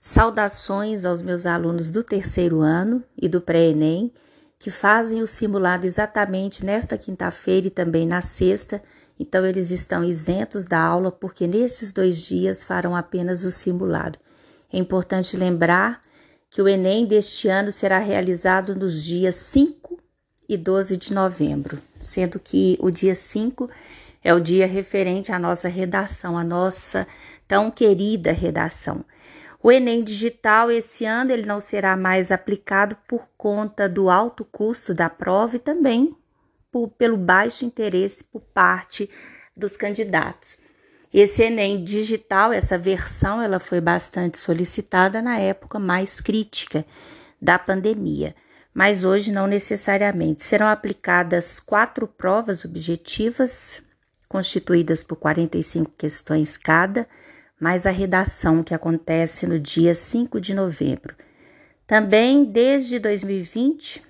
Saudações aos meus alunos do terceiro ano e do pré-ENEM, que fazem o simulado exatamente nesta quinta-feira e também na sexta, então eles estão isentos da aula porque nesses dois dias farão apenas o simulado. É importante lembrar que o Enem deste ano será realizado nos dias 5 e 12 de novembro, sendo que o dia 5 é o dia referente à nossa redação, a nossa tão querida redação. O Enem digital esse ano ele não será mais aplicado por conta do alto custo da prova e também por, pelo baixo interesse por parte dos candidatos. Esse Enem digital, essa versão, ela foi bastante solicitada na época mais crítica da pandemia, mas hoje não necessariamente. Serão aplicadas quatro provas objetivas, constituídas por 45 questões cada mais a redação que acontece no dia 5 de novembro. Também, desde 2020,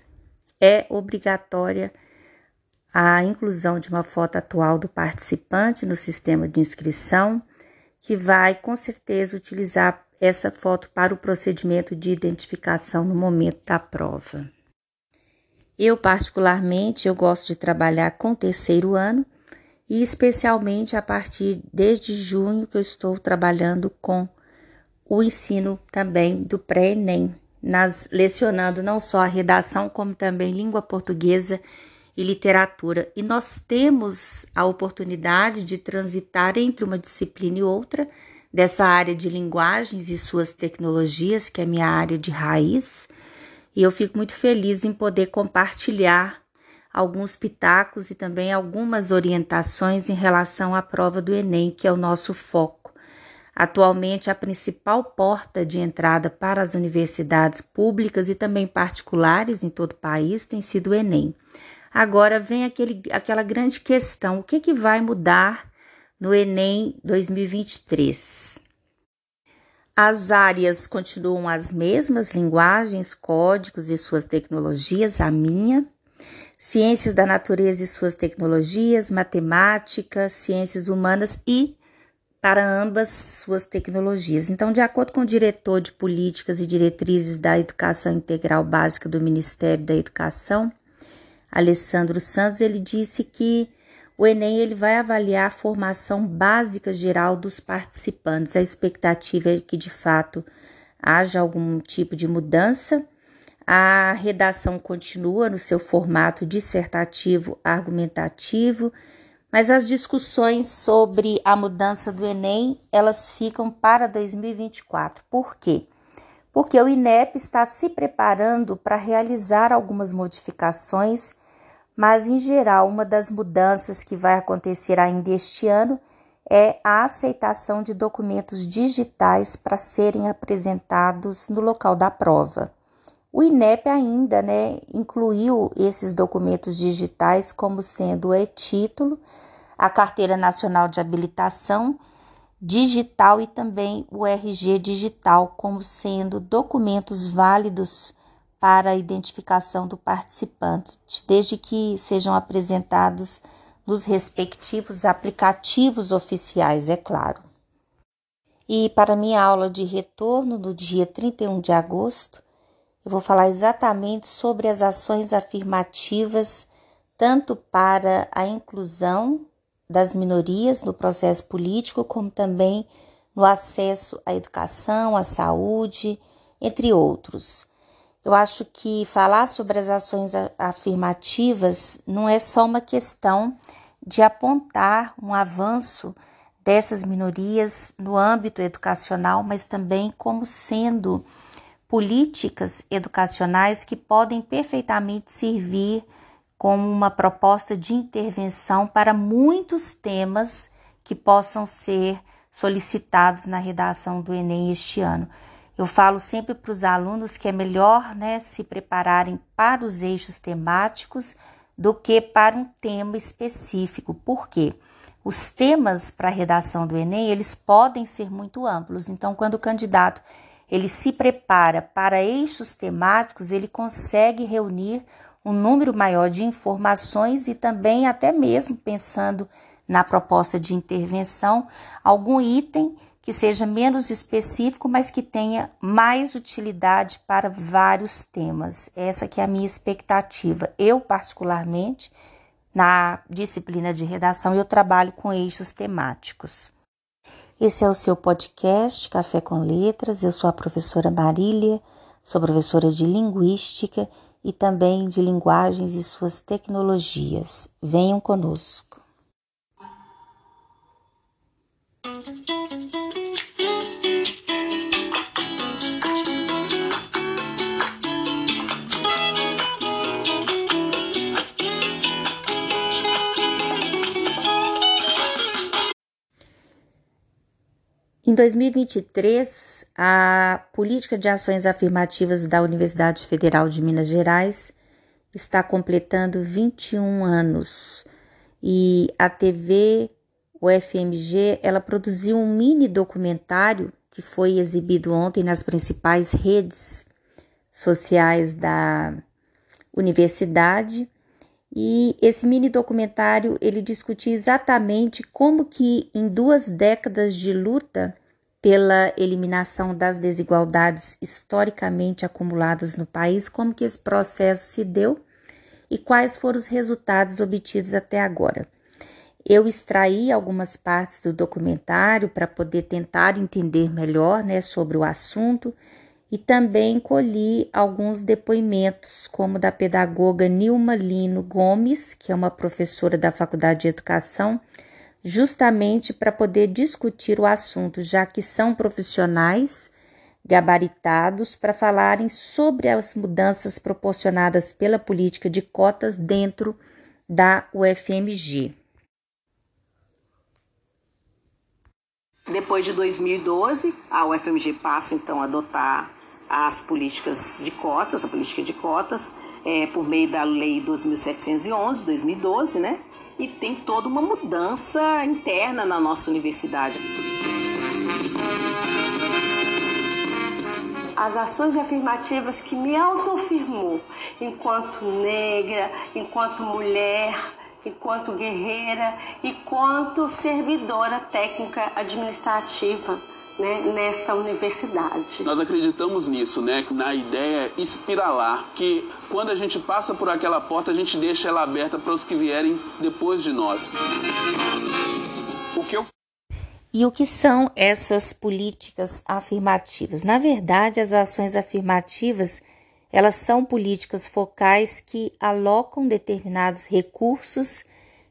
é obrigatória a inclusão de uma foto atual do participante no sistema de inscrição, que vai com certeza utilizar essa foto para o procedimento de identificação no momento da prova. Eu particularmente eu gosto de trabalhar com terceiro ano e especialmente a partir desde junho que eu estou trabalhando com o ensino também do pré-ENEM, nas lecionando não só a redação como também língua portuguesa e literatura. E nós temos a oportunidade de transitar entre uma disciplina e outra dessa área de linguagens e suas tecnologias, que é a minha área de raiz. E eu fico muito feliz em poder compartilhar alguns pitacos e também algumas orientações em relação à prova do Enem, que é o nosso foco. Atualmente, a principal porta de entrada para as universidades públicas e também particulares em todo o país tem sido o Enem. Agora vem aquele, aquela grande questão: o que, que vai mudar no Enem 2023? As áreas continuam as mesmas, linguagens, códigos e suas tecnologias, a minha, ciências da natureza e suas tecnologias, matemática, ciências humanas e para ambas suas tecnologias. Então, de acordo com o diretor de políticas e diretrizes da educação integral básica do Ministério da Educação, Alessandro Santos, ele disse que o Enem ele vai avaliar a formação básica geral dos participantes. A expectativa é que de fato haja algum tipo de mudança a redação continua no seu formato dissertativo argumentativo, mas as discussões sobre a mudança do Enem, elas ficam para 2024. Por quê? Porque o INEP está se preparando para realizar algumas modificações, mas em geral, uma das mudanças que vai acontecer ainda este ano é a aceitação de documentos digitais para serem apresentados no local da prova. O INEP ainda né, incluiu esses documentos digitais como sendo o e-título, a Carteira Nacional de Habilitação digital e também o RG digital como sendo documentos válidos para a identificação do participante, desde que sejam apresentados nos respectivos aplicativos oficiais, é claro. E para minha aula de retorno no dia 31 de agosto, eu vou falar exatamente sobre as ações afirmativas, tanto para a inclusão das minorias no processo político, como também no acesso à educação, à saúde, entre outros. Eu acho que falar sobre as ações afirmativas não é só uma questão de apontar um avanço dessas minorias no âmbito educacional, mas também como sendo políticas educacionais que podem perfeitamente servir como uma proposta de intervenção para muitos temas que possam ser solicitados na redação do Enem este ano. Eu falo sempre para os alunos que é melhor né, se prepararem para os eixos temáticos do que para um tema específico. Por quê? Os temas para a redação do Enem, eles podem ser muito amplos. Então, quando o candidato ele se prepara para eixos temáticos, ele consegue reunir um número maior de informações e também, até mesmo pensando na proposta de intervenção, algum item que seja menos específico, mas que tenha mais utilidade para vários temas. Essa que é a minha expectativa. Eu, particularmente, na disciplina de redação, eu trabalho com eixos temáticos. Esse é o seu podcast Café com Letras. Eu sou a professora Marília, sou professora de Linguística e também de Linguagens e suas tecnologias. Venham conosco. Em 2023, a Política de Ações Afirmativas da Universidade Federal de Minas Gerais está completando 21 anos. E a TV UFMG ela produziu um mini documentário que foi exibido ontem nas principais redes sociais da universidade e esse mini documentário ele discutia exatamente como que em duas décadas de luta pela eliminação das desigualdades historicamente acumuladas no país, como que esse processo se deu e quais foram os resultados obtidos até agora. Eu extraí algumas partes do documentário para poder tentar entender melhor né, sobre o assunto e também colhi alguns depoimentos, como da pedagoga Nilma Lino Gomes, que é uma professora da Faculdade de Educação, justamente para poder discutir o assunto, já que são profissionais gabaritados para falarem sobre as mudanças proporcionadas pela política de cotas dentro da UFMG. Depois de 2012, a UFMG passa então a adotar as políticas de cotas, a política de cotas, é, por meio da Lei 2.711, 2012, né? E tem toda uma mudança interna na nossa universidade. As ações afirmativas que me autoafirmou enquanto negra, enquanto mulher, enquanto guerreira e quanto servidora técnica administrativa né, nesta universidade. Nós acreditamos nisso, né, na ideia espiralar, que quando a gente passa por aquela porta, a gente deixa ela aberta para os que vierem depois de nós. O que eu e o que são essas políticas afirmativas? Na verdade, as ações afirmativas, elas são políticas focais que alocam determinados recursos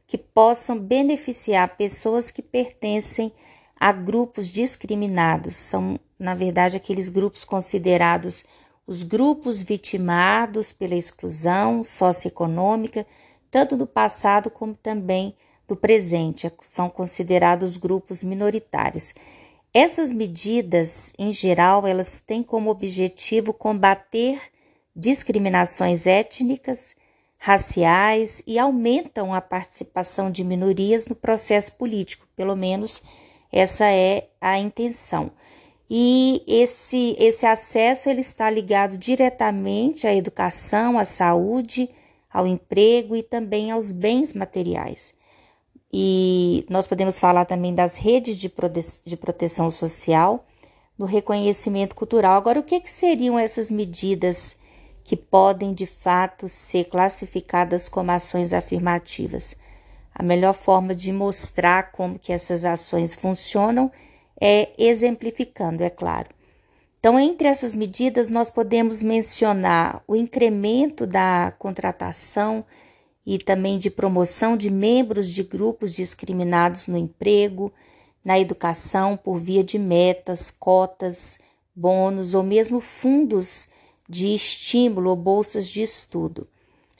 que possam beneficiar pessoas que pertencem a grupos discriminados, são, na verdade, aqueles grupos considerados os grupos vitimados pela exclusão socioeconômica, tanto do passado como também do presente, são considerados grupos minoritários. Essas medidas, em geral, elas têm como objetivo combater discriminações étnicas, raciais e aumentam a participação de minorias no processo político, pelo menos essa é a intenção. E esse, esse acesso ele está ligado diretamente à educação, à saúde, ao emprego e também aos bens materiais. E nós podemos falar também das redes de, prote de proteção social, do reconhecimento cultural. Agora, o que, que seriam essas medidas que podem de fato ser classificadas como ações afirmativas? A melhor forma de mostrar como que essas ações funcionam é exemplificando, é claro. Então, entre essas medidas, nós podemos mencionar o incremento da contratação e também de promoção de membros de grupos discriminados no emprego, na educação, por via de metas, cotas, bônus ou mesmo fundos de estímulo ou bolsas de estudo.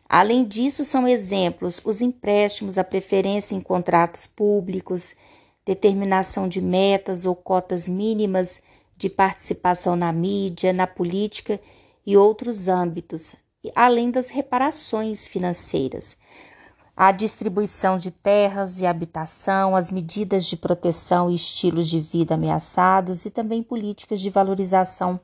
Além disso, são exemplos os empréstimos, a preferência em contratos públicos, determinação de metas ou cotas mínimas de participação na mídia, na política e outros âmbitos, além das reparações financeiras. A distribuição de terras e habitação, as medidas de proteção e estilos de vida ameaçados e também políticas de valorização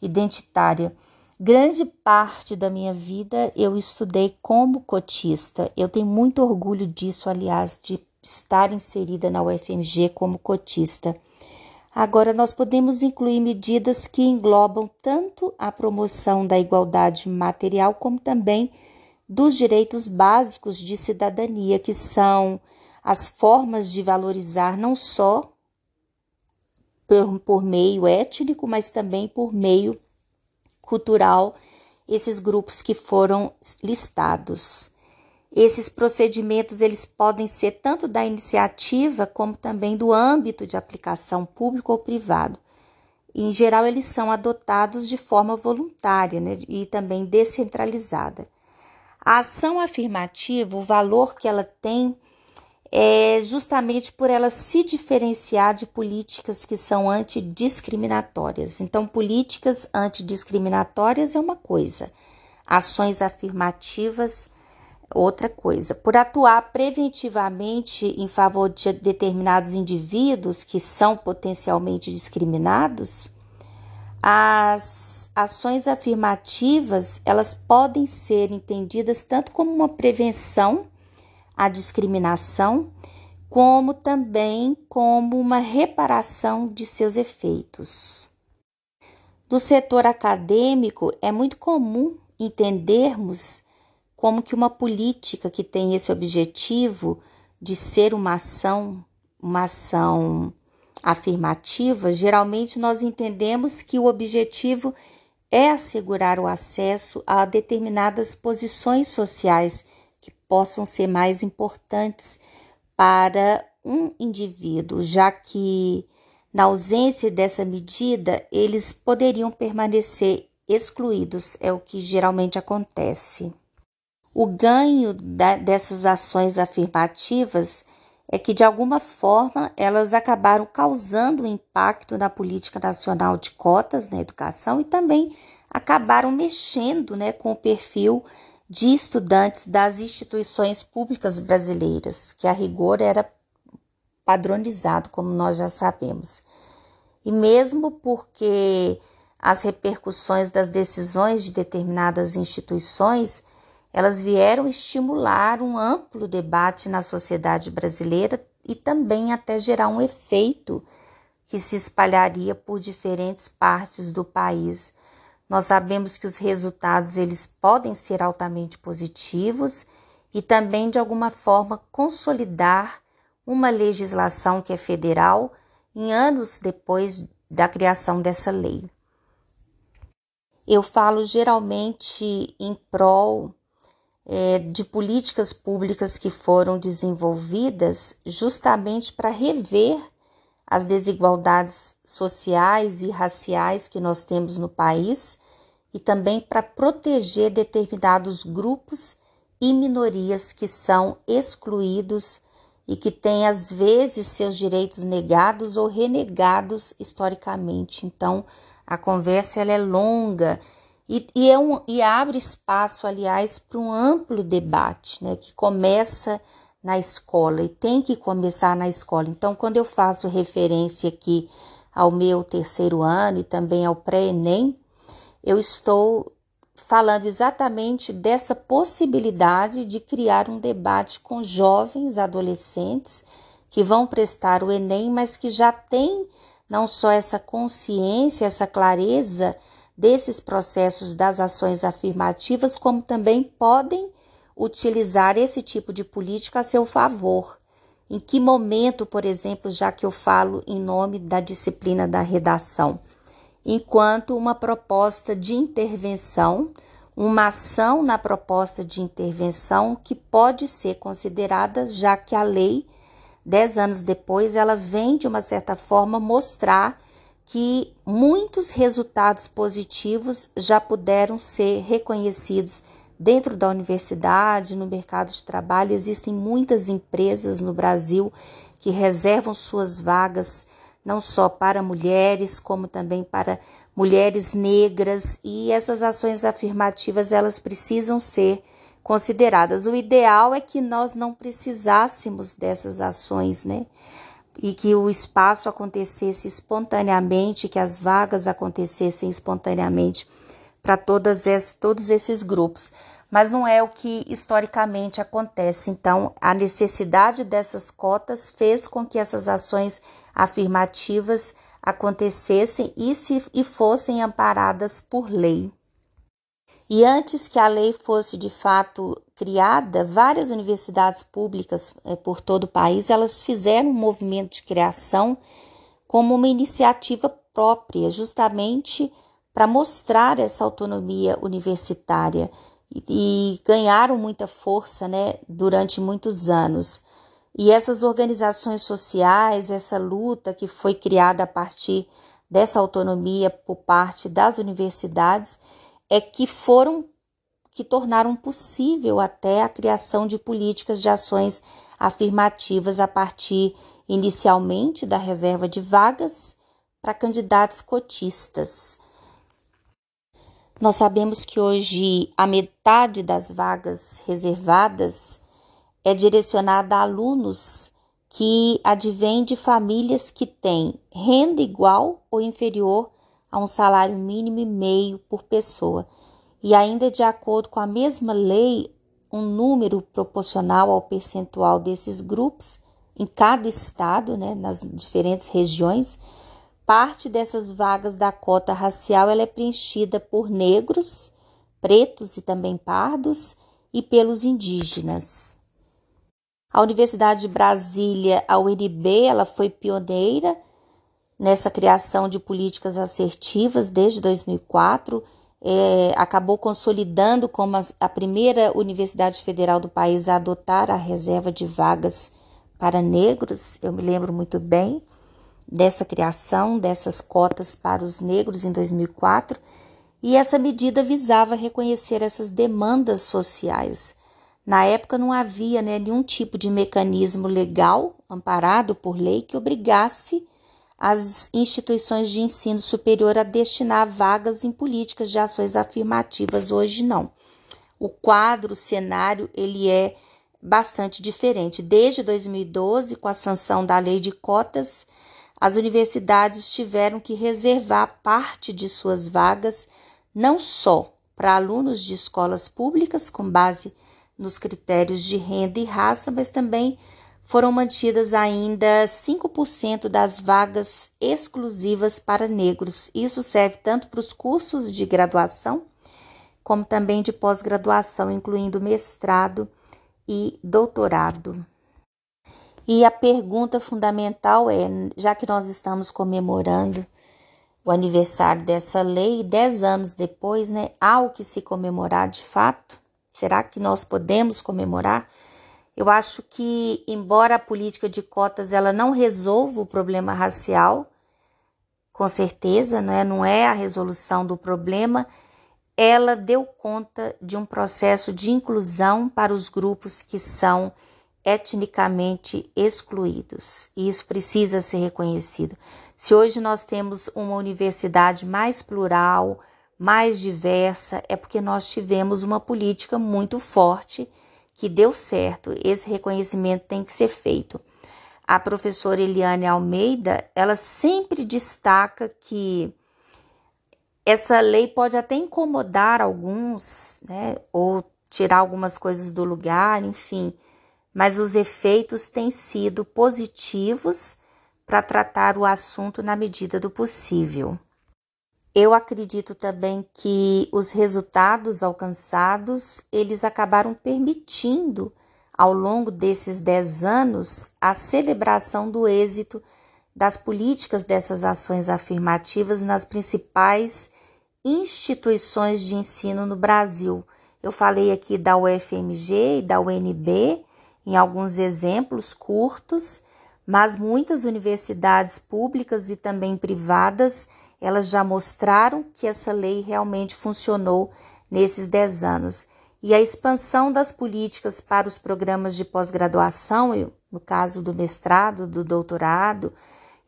identitária Grande parte da minha vida eu estudei como cotista. Eu tenho muito orgulho disso, aliás, de estar inserida na UFMG como cotista. Agora, nós podemos incluir medidas que englobam tanto a promoção da igualdade material, como também dos direitos básicos de cidadania, que são as formas de valorizar não só por, por meio étnico, mas também por meio cultural, esses grupos que foram listados. Esses procedimentos eles podem ser tanto da iniciativa como também do âmbito de aplicação público ou privado. em geral, eles são adotados de forma voluntária né, e também descentralizada. A ação afirmativa, o valor que ela tem é justamente por ela se diferenciar de políticas que são antidiscriminatórias. Então, políticas antidiscriminatórias é uma coisa, ações afirmativas outra coisa. Por atuar preventivamente em favor de determinados indivíduos que são potencialmente discriminados, as ações afirmativas, elas podem ser entendidas tanto como uma prevenção à discriminação, como também como uma reparação de seus efeitos. Do setor acadêmico, é muito comum entendermos como que uma política que tem esse objetivo de ser uma ação, uma ação afirmativa, geralmente nós entendemos que o objetivo é assegurar o acesso a determinadas posições sociais possam ser mais importantes para um indivíduo, já que na ausência dessa medida, eles poderiam permanecer excluídos, é o que geralmente acontece. O ganho da, dessas ações afirmativas é que, de alguma forma, elas acabaram causando um impacto na política nacional de cotas na educação e também acabaram mexendo né, com o perfil de estudantes das instituições públicas brasileiras, que a rigor era padronizado, como nós já sabemos. E mesmo porque as repercussões das decisões de determinadas instituições elas vieram estimular um amplo debate na sociedade brasileira e também até gerar um efeito que se espalharia por diferentes partes do país. Nós sabemos que os resultados eles podem ser altamente positivos e também de alguma forma consolidar uma legislação que é federal em anos depois da criação dessa lei. Eu falo geralmente em prol é, de políticas públicas que foram desenvolvidas justamente para rever as desigualdades sociais e raciais que nós temos no país e também para proteger determinados grupos e minorias que são excluídos e que têm às vezes seus direitos negados ou renegados historicamente. Então, a conversa ela é longa e, e, é um, e abre espaço, aliás, para um amplo debate, né, que começa na escola e tem que começar na escola. Então, quando eu faço referência aqui ao meu terceiro ano e também ao pré-ENEM, eu estou falando exatamente dessa possibilidade de criar um debate com jovens adolescentes que vão prestar o Enem, mas que já têm não só essa consciência, essa clareza desses processos das ações afirmativas, como também podem utilizar esse tipo de política a seu favor. Em que momento, por exemplo, já que eu falo em nome da disciplina da redação? Enquanto uma proposta de intervenção, uma ação na proposta de intervenção que pode ser considerada, já que a lei, dez anos depois, ela vem de uma certa forma mostrar que muitos resultados positivos já puderam ser reconhecidos dentro da universidade, no mercado de trabalho. Existem muitas empresas no Brasil que reservam suas vagas não só para mulheres, como também para mulheres negras, e essas ações afirmativas elas precisam ser consideradas. O ideal é que nós não precisássemos dessas ações, né? e que o espaço acontecesse espontaneamente, que as vagas acontecessem espontaneamente para todos esses grupos. Mas não é o que historicamente acontece. Então, a necessidade dessas cotas fez com que essas ações afirmativas acontecessem e, se, e fossem amparadas por lei. E antes que a lei fosse de fato criada, várias universidades públicas é, por todo o país elas fizeram um movimento de criação como uma iniciativa própria, justamente para mostrar essa autonomia universitária e, ganharam muita força, né, durante muitos anos. E essas organizações sociais, essa luta que foi criada a partir dessa autonomia por parte das universidades, é que foram que tornaram possível até a criação de políticas de ações afirmativas a partir inicialmente da reserva de vagas para candidatos cotistas. Nós sabemos que hoje a metade das vagas reservadas é direcionada a alunos que advêm de famílias que têm renda igual ou inferior a um salário mínimo e meio por pessoa. E ainda de acordo com a mesma lei, um número proporcional ao percentual desses grupos em cada estado, né, nas diferentes regiões, parte dessas vagas da cota racial ela é preenchida por negros, pretos e também pardos e pelos indígenas. A Universidade de Brasília, a UNB, ela foi pioneira nessa criação de políticas assertivas desde 2004, é, acabou consolidando como a, a primeira universidade federal do país a adotar a reserva de vagas para negros. Eu me lembro muito bem dessa criação dessas cotas para os negros em 2004, e essa medida visava reconhecer essas demandas sociais. Na época não havia né, nenhum tipo de mecanismo legal amparado por lei que obrigasse as instituições de ensino superior a destinar vagas em políticas de ações afirmativas hoje não. O quadro, o cenário, ele é bastante diferente. Desde 2012, com a sanção da lei de cotas, as universidades tiveram que reservar parte de suas vagas não só para alunos de escolas públicas com base nos critérios de renda e raça, mas também foram mantidas ainda 5% das vagas exclusivas para negros. Isso serve tanto para os cursos de graduação, como também de pós-graduação, incluindo mestrado e doutorado. E a pergunta fundamental é: já que nós estamos comemorando o aniversário dessa lei, dez anos depois, né, há o que se comemorar de fato? Será que nós podemos comemorar? Eu acho que, embora a política de cotas ela não resolva o problema racial, com certeza, não é, não é a resolução do problema, ela deu conta de um processo de inclusão para os grupos que são etnicamente excluídos. E isso precisa ser reconhecido. Se hoje nós temos uma universidade mais plural, mais diversa, é porque nós tivemos uma política muito forte que deu certo. Esse reconhecimento tem que ser feito. A professora Eliane Almeida, ela sempre destaca que essa lei pode até incomodar alguns, né, ou tirar algumas coisas do lugar, enfim, mas os efeitos têm sido positivos para tratar o assunto na medida do possível. Eu acredito também que os resultados alcançados, eles acabaram permitindo ao longo desses dez anos a celebração do êxito das políticas dessas ações afirmativas nas principais instituições de ensino no Brasil. Eu falei aqui da UFMG e da UNB em alguns exemplos curtos, mas muitas universidades públicas e também privadas elas já mostraram que essa lei realmente funcionou nesses 10 anos. E a expansão das políticas para os programas de pós-graduação, no caso do mestrado, do doutorado,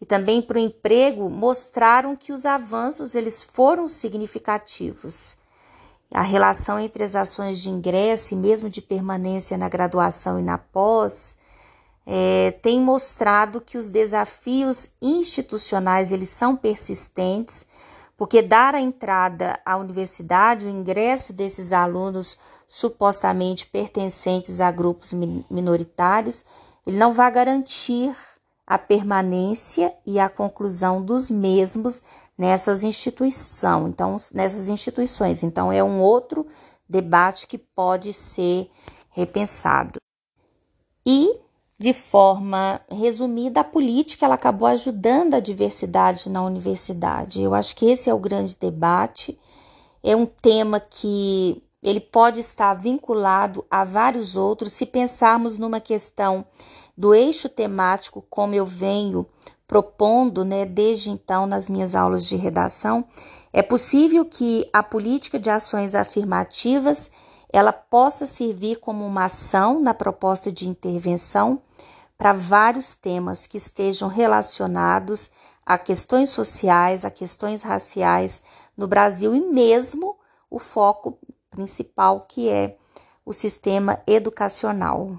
e também para o emprego, mostraram que os avanços eles foram significativos. A relação entre as ações de ingresso e mesmo de permanência na graduação e na pós é, tem mostrado que os desafios institucionais eles são persistentes, porque dar a entrada à universidade, o ingresso desses alunos supostamente pertencentes a grupos minoritários, ele não vai garantir a permanência e a conclusão dos mesmos nessas instituições. Então, nessas instituições. Então, é um outro debate que pode ser repensado. E, de forma resumida, a política ela acabou ajudando a diversidade na universidade. Eu acho que esse é o grande debate. É um tema que ele pode estar vinculado a vários outros se pensarmos numa questão do eixo temático, como eu venho propondo, né, desde então nas minhas aulas de redação, é possível que a política de ações afirmativas ela possa servir como uma ação na proposta de intervenção para vários temas que estejam relacionados a questões sociais, a questões raciais no Brasil e mesmo o foco principal que é o sistema educacional.